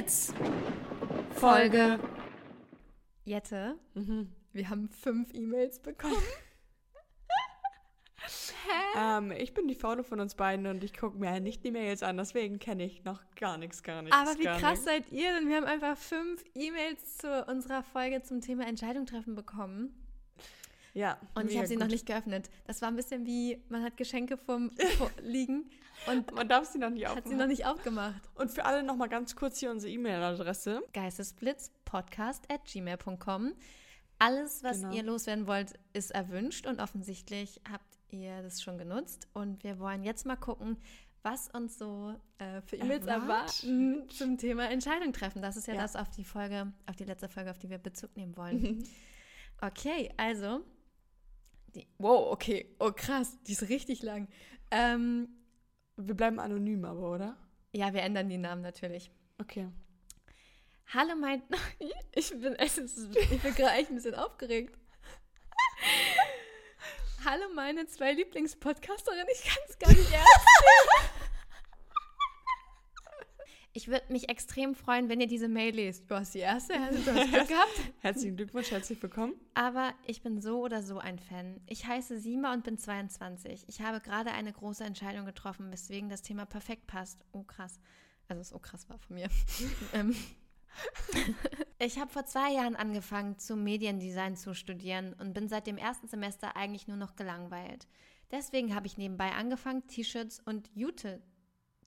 Blitz. Folge. Jette, Mhm. wir haben fünf E-Mails bekommen. Ähm, ich bin die Faule von uns beiden und ich gucke mir nicht die Mails an, deswegen kenne ich noch gar nichts, gar nichts. Aber wie krass nichts. seid ihr denn? Wir haben einfach fünf E-Mails zu unserer Folge zum Thema Entscheidung treffen bekommen. Ja. Und ich habe sie noch nicht geöffnet. Das war ein bisschen wie, man hat Geschenke vom, liegen und Man darf sie noch nicht hat aufmachen. sie noch nicht aufgemacht. Und für alle nochmal ganz kurz hier unsere E-Mail-Adresse. geistesblitzpodcast at gmail.com. Alles, was Genau. ihr loswerden wollt, ist erwünscht und offensichtlich habt ihr das schon genutzt. Und wir wollen jetzt mal gucken, was uns so äh, für E-Mails erwarten zum Thema Entscheidung treffen. Das ist ja, Ja. das auf die Folge, auf die letzte Folge, auf die wir Bezug nehmen wollen. okay, also. Die, wow, okay. Oh krass, die ist richtig lang. Ähm, Wir bleiben anonym aber, oder? ja, wir ändern die Namen natürlich. Okay. Hallo mein. Ich bin, ich bin gerade echt ein bisschen aufgeregt. Hallo meine zwei Lieblingspodcasterinnen. Ich kann es gar nicht ernst nehmen. Ich würde mich extrem freuen, wenn ihr diese Mail lest. Du hast die erste, du hast Glück gehabt. Herzlichen Glückwunsch, herzlich willkommen. Aber ich bin so oder so ein Fan. Ich heiße Sima und bin 22. Ich habe gerade eine große Entscheidung getroffen, weswegen das Thema perfekt passt. Oh krass. Also es oh krass war von mir. ähm. Ich habe vor zwei Jahren angefangen, zum Mediendesign zu studieren und bin seit dem ersten Semester eigentlich nur noch gelangweilt. Deswegen habe ich nebenbei angefangen, T-Shirts und Jute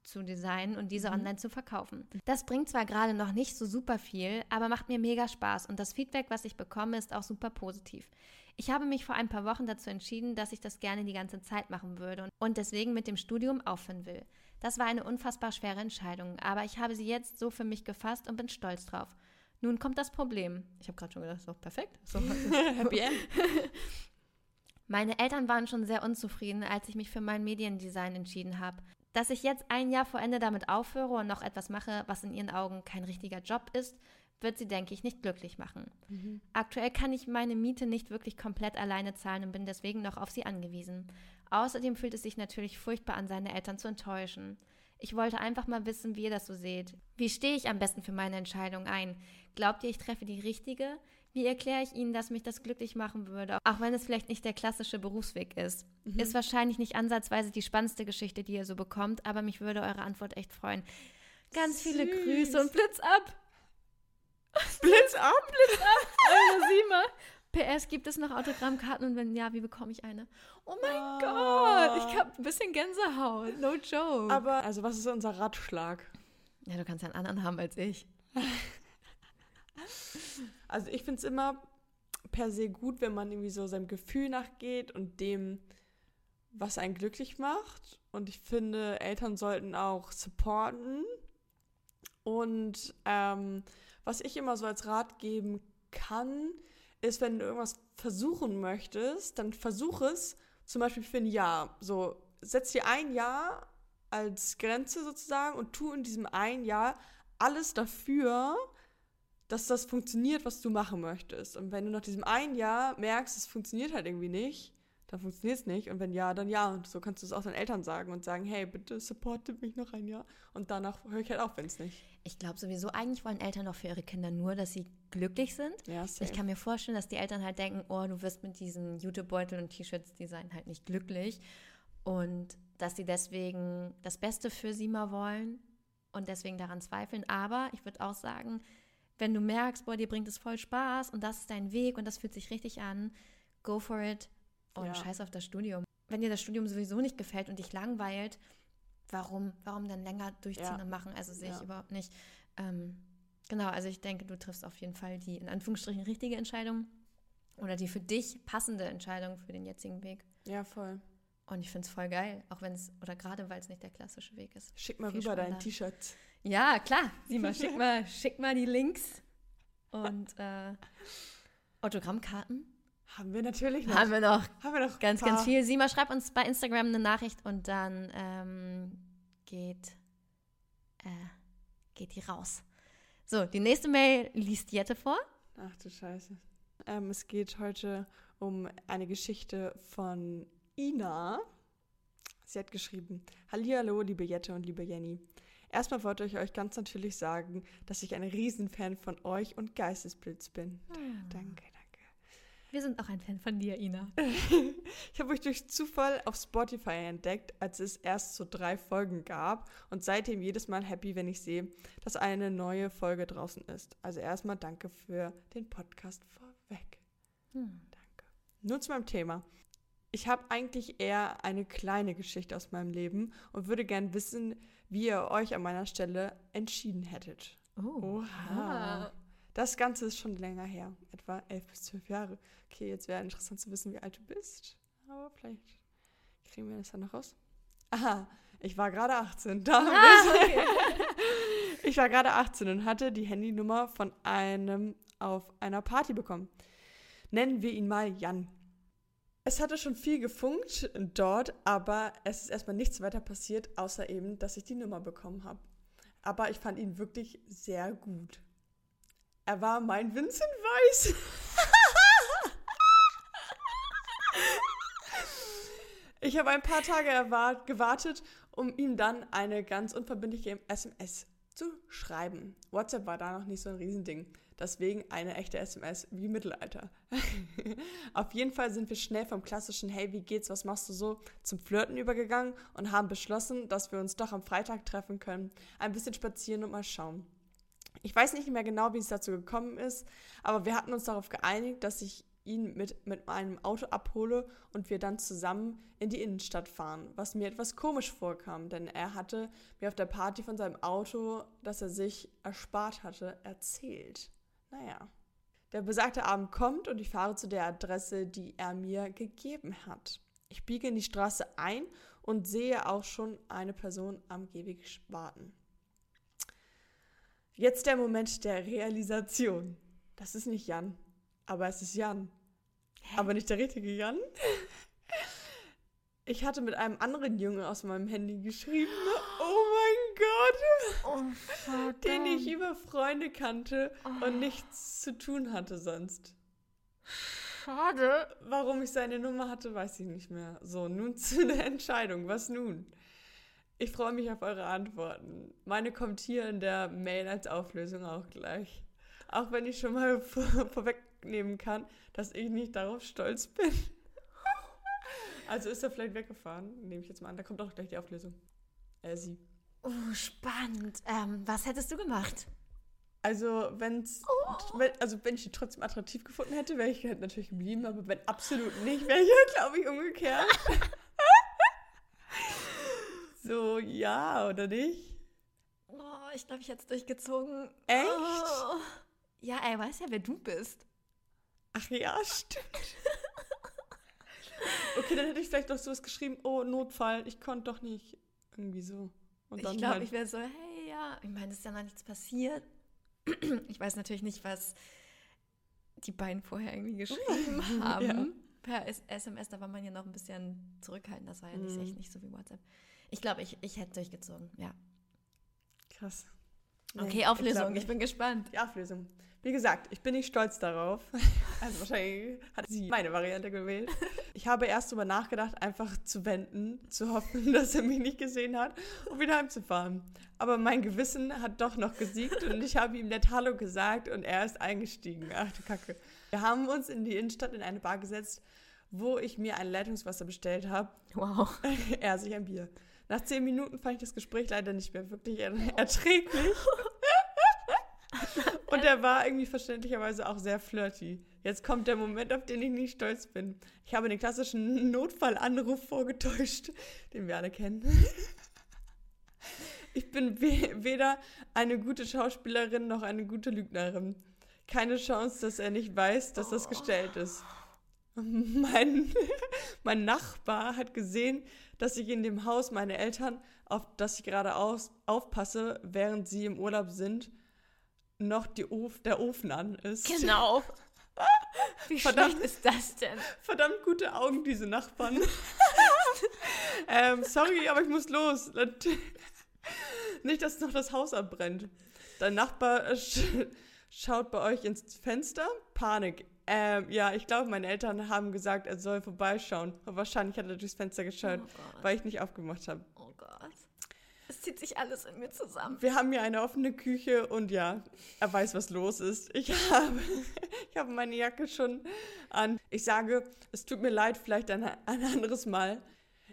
zu designen und diese online zu verkaufen. Das bringt zwar gerade noch nicht so super viel, aber macht mir mega Spaß und das Feedback, was ich bekomme, ist auch super positiv. Ich habe mich vor ein paar Wochen dazu entschieden, dass ich das gerne die ganze Zeit machen würde und- und deswegen mit dem Studium aufhören will. Das war eine unfassbar schwere Entscheidung, aber ich habe sie jetzt so für mich gefasst und bin stolz drauf. Nun kommt das Problem. Ich habe gerade schon gedacht, so perfekt. So, Happy End. meine Eltern waren schon sehr unzufrieden, als ich mich für mein Mediendesign entschieden habe. Dass ich jetzt ein Jahr vor Ende damit aufhöre und noch etwas mache, was in ihren Augen kein richtiger Job ist, wird sie, denke ich, nicht glücklich machen. Aktuell kann ich meine Miete nicht wirklich komplett alleine zahlen und bin deswegen noch auf sie angewiesen. Außerdem fühlt es sich natürlich furchtbar an, seine Eltern zu enttäuschen. Ich wollte einfach mal wissen, wie ihr das so seht. Wie stehe ich am besten für meine Entscheidung ein? Glaubt ihr, ich treffe die richtige? Wie erkläre ich Ihnen, dass mich das glücklich machen würde, auch wenn es vielleicht nicht der klassische Berufsweg ist? Ist wahrscheinlich nicht ansatzweise die spannendste Geschichte, die ihr so bekommt, aber mich würde eure Antwort echt freuen. Ganz viele Süß. Grüße und Blitz ab! Blitz ab! Also Sima. PS, gibt es noch Autogrammkarten und wenn ja, wie bekomme ich eine? Oh mein Ah. Gott, ich habe ein bisschen Gänsehaut. No joke. Aber, also, was ist unser Ratschlag? ja, du kannst ja einen anderen haben als ich. Also, ich finde es immer per se gut, wenn man irgendwie so seinem Gefühl nachgeht und dem, was einen glücklich macht. Und ich finde, Eltern sollten auch supporten. Und ähm, was ich immer so als Rat geben kann, ist, wenn du irgendwas versuchen möchtest, dann versuch es zum Beispiel für ein Jahr. So, setz dir ein Jahr als Grenze sozusagen und tu in diesem ein Jahr alles dafür, dass das funktioniert, was du machen möchtest. Und wenn du nach diesem einen Jahr merkst, es funktioniert halt irgendwie nicht, dann funktioniert es nicht. Und wenn ja, dann ja. Und so kannst du es auch deinen Eltern sagen und sagen, hey, bitte supportet mich noch ein Jahr. Und danach höre ich halt auf, wenn es nicht. Ich glaube sowieso, eigentlich wollen Eltern doch für ihre Kinder nur, dass sie glücklich sind. Ja, safe. Ich kann mir vorstellen, dass die Eltern halt denken, oh, du wirst mit diesen Jutebeutel und T-Shirts Design halt nicht glücklich. Und dass sie deswegen das Beste für sie mal wollen und deswegen daran zweifeln. Aber ich würde auch sagen, wenn du merkst, boah, dir bringt es voll Spaß und das ist dein Weg und das fühlt sich richtig an, go for it und Ja. scheiß auf das Studium. Wenn dir das Studium sowieso nicht gefällt und dich langweilt, warum, warum dann länger durchziehen Ja. und machen? Also sehe ich Ja. überhaupt nicht. Ähm, genau, also ich denke, du triffst auf jeden Fall die in Anführungsstrichen richtige Entscheidung oder die für dich passende Entscheidung für den jetzigen Weg. ja, voll. Und ich finde es voll geil, auch wenn es, oder gerade weil es nicht der klassische Weg ist. Schick mal Viel rüber dein spannender. T-Shirt. Ja, klar. Sieh mal, schick mal, schick mal die Links. Und äh, Autogrammkarten Haben wir natürlich noch. haben wir noch. Haben wir noch Ganz, ganz viel. Sieh mal, schreib uns bei Instagram eine Nachricht und dann ähm, geht, äh, geht die raus. So, die nächste Mail liest Jette vor. Ach du Scheiße. Ähm, es geht heute um eine Geschichte von Ina. Sie hat geschrieben: Hallihallo, liebe Jette und liebe Jenny. Erstmal wollte ich euch ganz natürlich sagen, dass ich ein Riesenfan von euch und Geistesblitz bin. Hm. Danke, danke. Wir sind auch ein Fan von dir, Ina. Ich habe euch durch Zufall auf Spotify entdeckt, als es erst so drei Folgen gab und seitdem jedes Mal happy, wenn ich sehe, dass eine neue Folge draußen ist. Also erstmal danke für den Podcast vorweg. Hm. Danke. Nun zu meinem Thema. Ich habe eigentlich eher eine kleine Geschichte aus meinem Leben und würde gern wissen, wie ihr euch an meiner Stelle entschieden hättet. Oh. Oha. Das Ganze ist schon länger her, etwa elf bis zwölf Jahre. Okay, jetzt wäre interessant zu wissen, wie alt du bist. Aber vielleicht kriegen wir das dann noch raus. Aha, ich war gerade 18. Da Ah, okay. Ich war gerade 18 und hatte die Handynummer von einem auf einer Party bekommen. Nennen wir ihn mal Jan. Es hatte schon viel gefunkt dort, aber es ist erstmal nichts weiter passiert, außer eben, dass ich die Nummer bekommen habe. Aber ich fand ihn wirklich sehr gut. Er war mein Vincent Weiss. Ich habe ein paar Tage gewartet, um ihm dann eine ganz unverbindliche SMS zu schreiben. WhatsApp war da noch nicht so ein Riesending. Deswegen eine echte SMS wie Mittelalter. Auf jeden Fall sind wir schnell vom klassischen Hey, wie geht's, was machst du so, zum Flirten übergegangen und haben beschlossen, dass wir uns doch am Freitag treffen können, ein bisschen spazieren und mal schauen. Ich weiß nicht mehr genau, wie es dazu gekommen ist, aber wir hatten uns darauf geeinigt, dass ich ihn mit, mit meinem Auto abhole und wir dann zusammen in die Innenstadt fahren, was mir etwas komisch vorkam, denn er hatte mir auf der Party von seinem Auto, das er sich erspart hatte, erzählt. Naja. Der besagte Abend kommt und ich fahre zu der Adresse, die er mir gegeben hat. Ich biege in die Straße ein und sehe auch schon eine Person am Gehweg warten. Jetzt der Moment der Realisation. Das ist nicht Jan, aber es ist Jan. Hä? Aber nicht der richtige Jan. Ich hatte mit einem anderen Jungen aus meinem Handy geschrieben. Gott. Oh. Den ich über Freunde kannte Oh. und nichts zu tun hatte sonst. Schade. Warum ich seine Nummer hatte, weiß ich nicht mehr. So, nun zu der Entscheidung. Was nun? Ich freue mich auf eure Antworten. Meine kommt hier in der Mail als Auflösung auch gleich. Auch wenn ich schon mal vor, vorwegnehmen kann, dass ich nicht darauf stolz bin. Also ist er vielleicht weggefahren, nehme ich jetzt mal an. Da kommt auch gleich die Auflösung. Äh, sie. Oh, spannend. Ähm, was hättest du gemacht? Also, wenn's, wenn, also wenn ich die trotzdem attraktiv gefunden hätte, wäre ich halt natürlich geblieben, aber wenn absolut nicht, wäre ich ja, glaube ich, umgekehrt. so, ja, oder nicht? Oh, ich glaube, ich hätte es durchgezogen. Echt? Oh. Ja, er weiß ja, wer du bist. Ach ja, stimmt. Okay, dann hätte ich vielleicht noch sowas geschrieben, oh, Notfall, ich konnte doch nicht. Irgendwie so. Und dann ich glaube, halt, ich wäre so, hey, ja. Ich meine, es ist ja noch nichts passiert. Ich weiß natürlich nicht, was die beiden vorher irgendwie geschrieben haben. Ja. Per SMS, da war man ja noch ein bisschen zurückhaltend. Das war ja nicht, Mhm. echt nicht so wie WhatsApp. Ich glaube, ich, ich hätte durchgezogen, ja. krass. Okay, Nee, Auflösung, glaub ich, nicht. bin gespannt. Die Auflösung. Wie gesagt, ich bin nicht stolz darauf. Also wahrscheinlich hat sie meine Variante gewählt. Ich habe erst darüber nachgedacht, einfach zu wenden, zu hoffen, dass er mich nicht gesehen hat und wieder heimzufahren. Aber mein Gewissen hat doch noch gesiegt und ich habe ihm nett Hallo gesagt und er ist eingestiegen. Ach du Kacke. Wir haben uns in die Innenstadt in eine Bar gesetzt, wo ich mir ein Leitungswasser bestellt habe Wow. er sich ein Bier. Nach zehn Minuten fand ich das Gespräch leider nicht mehr wirklich er erträglich. Und er war irgendwie verständlicherweise auch sehr flirty. Jetzt kommt der Moment, auf den ich nicht stolz bin. Ich habe den klassischen Notfallanruf vorgetäuscht, den wir alle kennen. Ich bin we weder eine gute Schauspielerin noch eine gute Lügnerin. Keine Chance, dass er nicht weiß, dass das gestellt ist. Mein, mein Nachbar hat gesehen, dass ich in dem Haus meine Eltern, auf das ich gerade aus, aufpasse, während sie im Urlaub sind, noch die Of der Ofen an ist. Genau. Wie Verdammt. schlecht ist das denn? Verdammt gute Augen, diese Nachbarn. ähm, sorry, aber ich muss los. Nicht, dass noch das Haus abbrennt. Dein Nachbar äh, sch schaut bei euch ins Fenster. Panik. Ähm, ja, ich glaube, meine Eltern haben gesagt, er soll vorbeischauen. Und wahrscheinlich hat er durchs Fenster geschaut, Oh weil ich nicht aufgemacht habe. Oh Gott. Es zieht sich alles in mir zusammen. Wir haben hier eine offene Küche und ja, er weiß, was los ist. Ich habe, ich habe meine Jacke schon an. Ich sage, es tut mir leid, vielleicht ein, ein anderes Mal.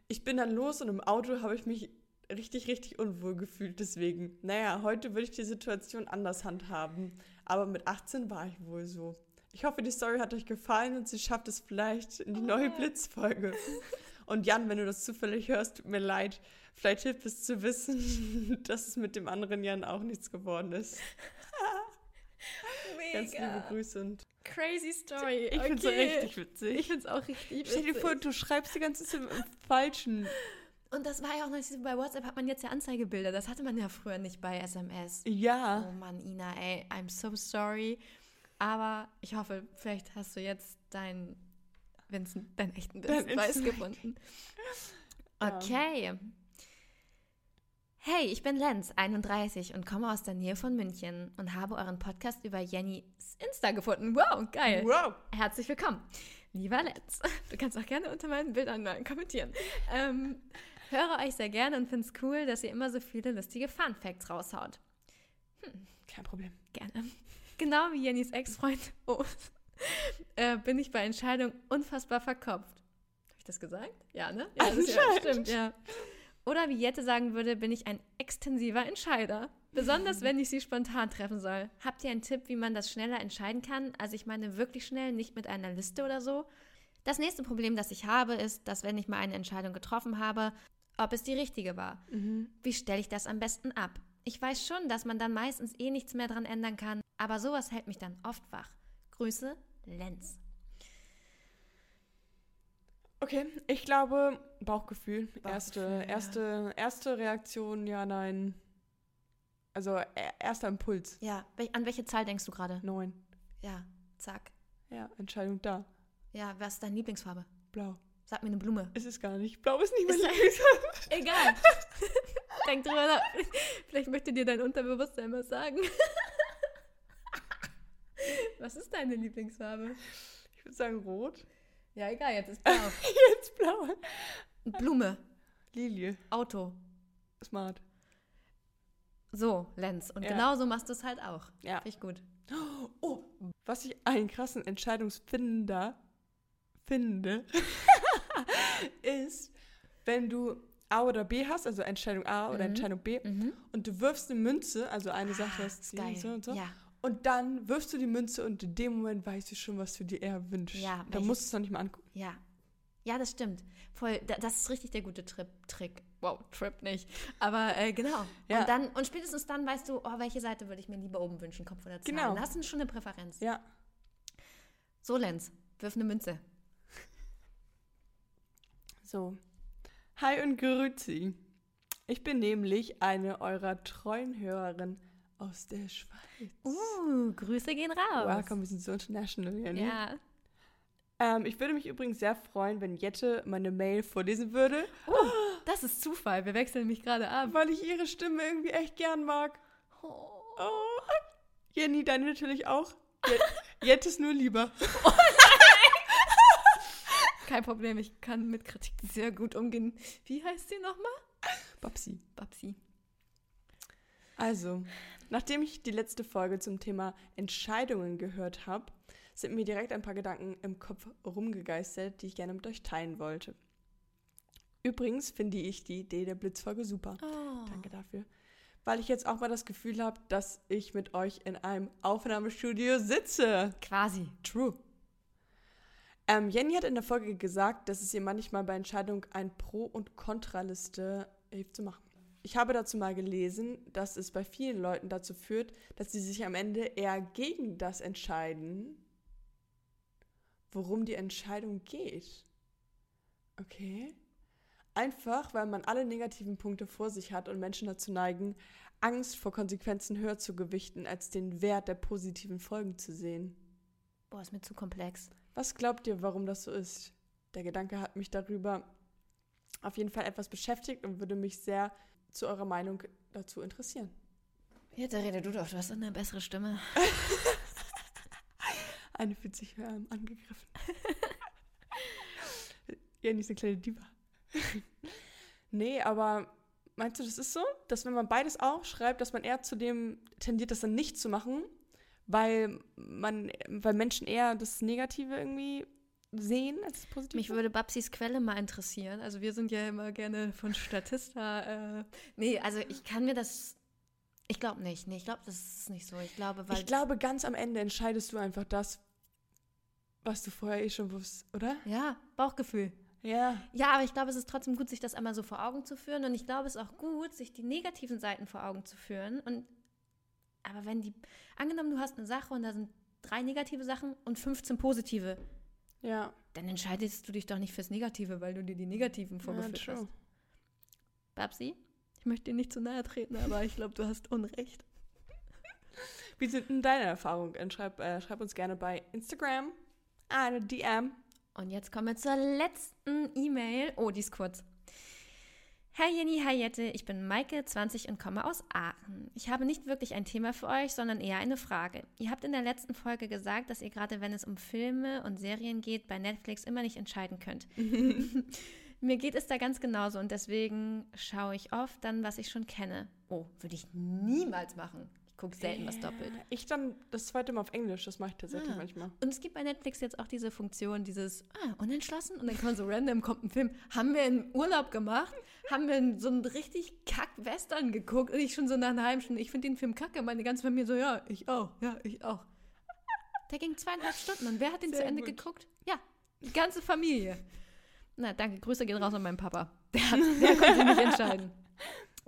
Ich bin dann los und im Auto habe ich mich richtig, richtig unwohl gefühlt. Deswegen, naja, heute würde ich die Situation anders handhaben. Aber mit 18 war ich wohl so. Ich hoffe, die Story hat euch gefallen und sie schafft es vielleicht in die neue Blitzfolge. Und Jan, wenn du das zufällig hörst, tut mir leid. Vielleicht hilft es zu wissen, dass es mit dem anderen Jan auch nichts geworden ist. Mega. Ganz liebe Grüße und Crazy Story. ich finde es Okay. richtig witzig. Ich finde es auch richtig witzig. Stell dir vor, du schreibst die ganze Zeit im Falschen. Und das war ja auch noch nicht so, bei WhatsApp hat man jetzt ja Anzeigebilder. Das hatte man ja früher nicht bei SMS. Ja. Oh Mann, Ina, ey, I'm so sorry. Aber ich hoffe, vielleicht hast du jetzt deinen Vincent, deinen echten Dein Vincent Weiss echten- gefunden. Okay. Hey, ich bin Lenz, 31 und komme aus der Nähe von München und habe euren Podcast über Jennys Insta gefunden. Wow, geil. Wow. Herzlich willkommen, lieber Lenz. Du kannst auch gerne unter meinen Bildern kommentieren. Ähm, höre euch sehr gerne und finde es cool, dass ihr immer so viele lustige Fun Facts raushaut. Kein Problem. Gerne. Genau wie Jennys Ex-Freund oh, äh, bin ich bei Entscheidungen unfassbar verkopft. Habe ich das gesagt? Ja, ne? Ja, das ist ja, stimmt, ja. Oder wie Jette sagen würde, bin ich ein extensiver Entscheider. Besonders wenn ich sie spontan treffen soll. Habt ihr einen Tipp, wie man das schneller entscheiden kann? Also ich meine wirklich schnell, nicht mit einer Liste oder so. Das nächste Problem, das ich habe, ist, dass wenn ich mal eine Entscheidung getroffen habe, ob es die richtige war. Wie stelle ich das am besten ab? Ich weiß schon, dass man dann meistens eh nichts mehr dran ändern kann, aber sowas hält mich dann oft wach. Grüße, Lenz. Okay, ich glaube, Bauchgefühl. Erste, Bauchgefühl, ja. erste, erste Reaktion, ja, nein. Also e- erster Impuls. Ja, an welche Zahl denkst du gerade? Neun. Ja, zack. Ja, Entscheidung da. Ja, was ist deine Lieblingsfarbe? Blau. Sag mir eine Blume. Ist es gar nicht. Blau ist nicht mein Ist das- Lieblingsfarbe. Egal. Denk drüber nach. Vielleicht möchte dir dein Unterbewusstsein was sagen. was ist deine Lieblingsfarbe? Ich würde sagen rot. Ja, egal, jetzt ist blau. Jetzt blau. Blume, Lilie. Auto. Smart. So, Lenz. Und Ja. genau so machst du es halt auch. Ja. Finde ich gut. Oh, was ich einen krassen Entscheidungsfinder finde, ist, wenn du A oder B hast, also Entscheidung A oder Mhm. Entscheidung B, Mhm. und du wirfst eine Münze, also eine Sache Ah, ist so und so, Ja. Und dann wirfst du die Münze und in dem Moment weißt du schon, was du dir eher wünschst. Ja, da musst du es noch nicht mal angucken. Ja. Ja, das stimmt. Voll, da- das ist richtig der gute Trip, Trick. Wow, Trip nicht. Aber äh, genau. Ja. Und dann, und spätestens dann weißt du, oh, welche Seite würde ich mir lieber oben wünschen, Kopf oder Zahl. Genau. Hast du schon eine Präferenz. Ja. So, Lenz, wirf eine Münze. So. Hi und grüezi. Ich bin nämlich eine eurer treuen Hörerinnen aus der Schweiz. Uh, Grüße gehen raus. Welcome, wir sind so international hier, ne? Ja. Ähm, ich würde mich übrigens sehr freuen, wenn Jette meine Mail vorlesen würde, Das ist Zufall. Wir wechseln mich gerade ab. weil ich ihre Stimme irgendwie echt gern mag. Oh. Oh. Jenny, deine natürlich auch. Jet- Jette ist nur lieber. Kein Problem, ich kann mit Kritik sehr gut umgehen. Wie heißt sie nochmal? Babsi. Babsi. Also, nachdem ich die letzte Folge zum Thema Entscheidungen gehört habe, sind mir direkt ein paar Gedanken im Kopf rumgegeistert, die ich gerne mit euch teilen wollte. Übrigens finde ich die Idee der Blitzfolge super. Oh. Danke dafür. Weil ich jetzt auch mal das Gefühl habe, dass ich mit euch in einem Aufnahmestudio sitze. Quasi. True. Ähm, Jenny hat in der Folge gesagt, dass es ihr manchmal bei Entscheidungen ein Pro- und Kontraliste hilft zu machen. Ich habe dazu mal gelesen, dass es bei vielen Leuten dazu führt, dass sie sich am Ende eher gegen das entscheiden, worum die Entscheidung geht. Okay. Einfach, weil man alle negativen Punkte vor sich hat und Menschen dazu neigen, Angst vor Konsequenzen höher zu gewichten, als den Wert der positiven Folgen zu sehen. Boah, ist mir zu komplex. Was glaubt ihr, warum das so ist? Der Gedanke hat mich darüber auf jeden Fall etwas beschäftigt und würde mich sehr zu eurer Meinung dazu interessieren. Jetzt rede du doch, du hast eine bessere Stimme. Eine fühlt sich ähm, angegriffen. Jenny ist eine kleine Diva. nee, aber meinst du, das ist so, dass wenn man beides auch schreibt, dass man eher zu dem tendiert, das dann nicht zu machen, weil man, weil Menschen eher das Negative irgendwie sehen als das Positive? Mich würde Babsis Quelle mal interessieren. Also wir sind ja immer gerne von Statista. Äh, nee, also ich kann mir das. Ich glaube nicht. Nee, ich glaube, das ist nicht so. Ich glaube, weil. ich glaube, ganz am Ende entscheidest du einfach das, was du vorher eh schon wusstest, oder? ja, Bauchgefühl. Ja. Ja, aber ich glaube, es ist trotzdem gut, sich das einmal so vor Augen zu führen. Und ich glaube, es ist auch gut, sich die negativen Seiten vor Augen zu führen. Und aber wenn die, angenommen, du hast eine Sache und da sind drei negative Sachen und 15 positive, Ja. dann entscheidest du dich doch nicht fürs Negative, weil du dir die negativen ja vorgeführt true. hast. Babsi, ich möchte dir nicht zu nahe treten, aber ich glaube, du hast Unrecht. Wie sind denn deine Erfahrungen? Schreib, äh, schreib uns gerne bei Instagram eine DM. Und jetzt kommen wir zur letzten E-Mail. Oh, die ist kurz. Hi Jenny, hi Jette, ich bin Maike, 20 und komme aus Aachen. Ich habe nicht wirklich ein Thema für euch, sondern eher eine Frage. Ihr habt in der letzten Folge gesagt, dass ihr gerade, wenn es um Filme und Serien geht, bei Netflix immer nicht entscheiden könnt. Mir geht es da ganz genauso und deswegen schaue ich oft dann, was ich schon kenne. Oh, würde ich niemals machen. Ich gucke selten was doppelt. Äh, Ich dann das zweite Mal auf Englisch, das mache ich tatsächlich Ah. manchmal. Und es gibt bei Netflix jetzt auch diese Funktion, dieses, ah, unentschlossen und dann kann man so random, kommt ein Film. Haben wir einen Urlaub gemacht, haben wir so einen richtig kack-Western geguckt und ich schon so nach einer halben Stunde, ich finde den Film kacke, meine ganze Familie so, ja, ich auch, ja, ich auch. Der ging zweieinhalb Stunden und wer hat den Sehr zu Ende gut. geguckt? Ja, die ganze Familie. Na, danke, Grüße gehen raus an meinen Papa. Der, hat, der konnte sich nicht entscheiden.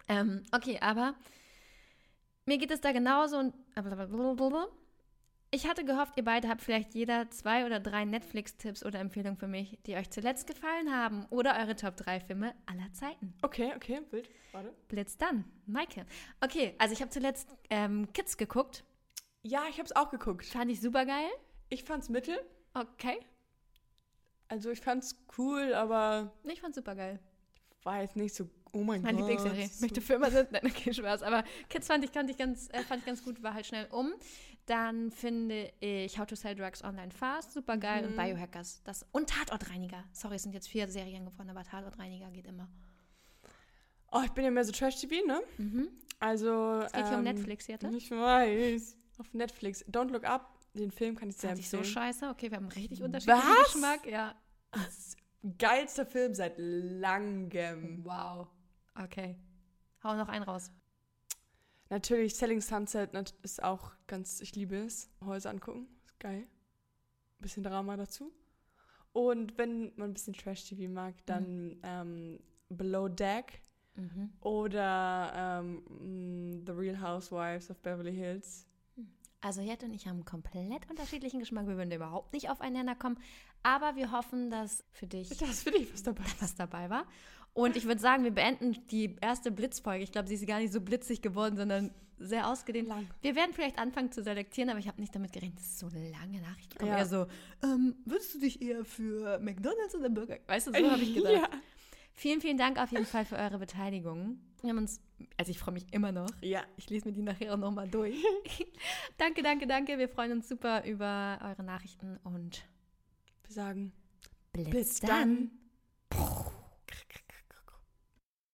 Ähm, okay, aber mir geht es da genauso und ich hatte gehofft, ihr beide habt vielleicht jeder zwei oder drei Netflix-Tipps oder Empfehlungen für mich, die euch zuletzt gefallen haben oder eure Top 3 Filme aller Zeiten. Okay, okay, wild. Warte. Blitz dann, Maike. Okay, also ich habe zuletzt ähm, Kids geguckt. Ja, ich habe es auch geguckt. Fand ich super geil. Ich fand's mittel. Okay, Also ich fand's cool, aber ich fand super geil. war jetzt nicht so, oh mein Meine Gott. Lieblingsserie. Ich möchte für immer sind. Nein, okay, Spaß. Aber Kids fand ich, fand ich, ganz, äh, fand ich ganz gut, war halt schnell um. Dann finde ich How to Sell Drugs Online Fast super geil und Mhm. Biohackers. Das, und Tatortreiniger. Sorry, es sind jetzt vier Serien geworden, aber Tatortreiniger geht immer. Oh, ich bin ja mehr so Trash-TV, ne? Mhm. Also. Es geht hier um ähm, Netflix jetzt. Ich weiß. Auf Netflix. Don't Look Up, den Film kann ich sehr Fand ich so empfehlen. scheiße. Okay, wir haben richtig unterschiedlichen Was? Geschmack. Ja. Geilster Film seit langem. Wow. Okay. Hau noch einen raus. Natürlich, Selling Sunset ist auch ganz, ich liebe es. Häuser angucken, ist geil. Bisschen Drama dazu. Und wenn man ein bisschen Trash-TV mag, dann ähm, Below Deck Mhm. oder ähm, mh, The Real Housewives of Beverly Hills. Also Jette und ich haben einen komplett unterschiedlichen Geschmack. Wir würden überhaupt nicht aufeinander kommen. Aber wir hoffen, dass für dich Das finde ich was dabei. was dabei war. Und ich würde sagen, wir beenden die erste Blitzfolge. Ich glaube, sie ist gar nicht so blitzig geworden, sondern sehr ausgedehnt. Lang. Wir werden vielleicht anfangen zu selektieren, aber ich habe nicht damit gerechnet, dass es so lange Nachrichten kommen. Ja. Eher so, ähm, würdest du dich eher für McDonalds oder Burger? Weißt du, so habe ich gedacht. Ja. Vielen, vielen Dank auf jeden Fall für eure Beteiligung. Wir haben uns, also ich freue mich immer noch. ja. Ich lese mir die nachher auch nochmal durch. danke, danke, danke. Wir freuen uns super über eure Nachrichten und Wir sagen Blitz bis dann. dann.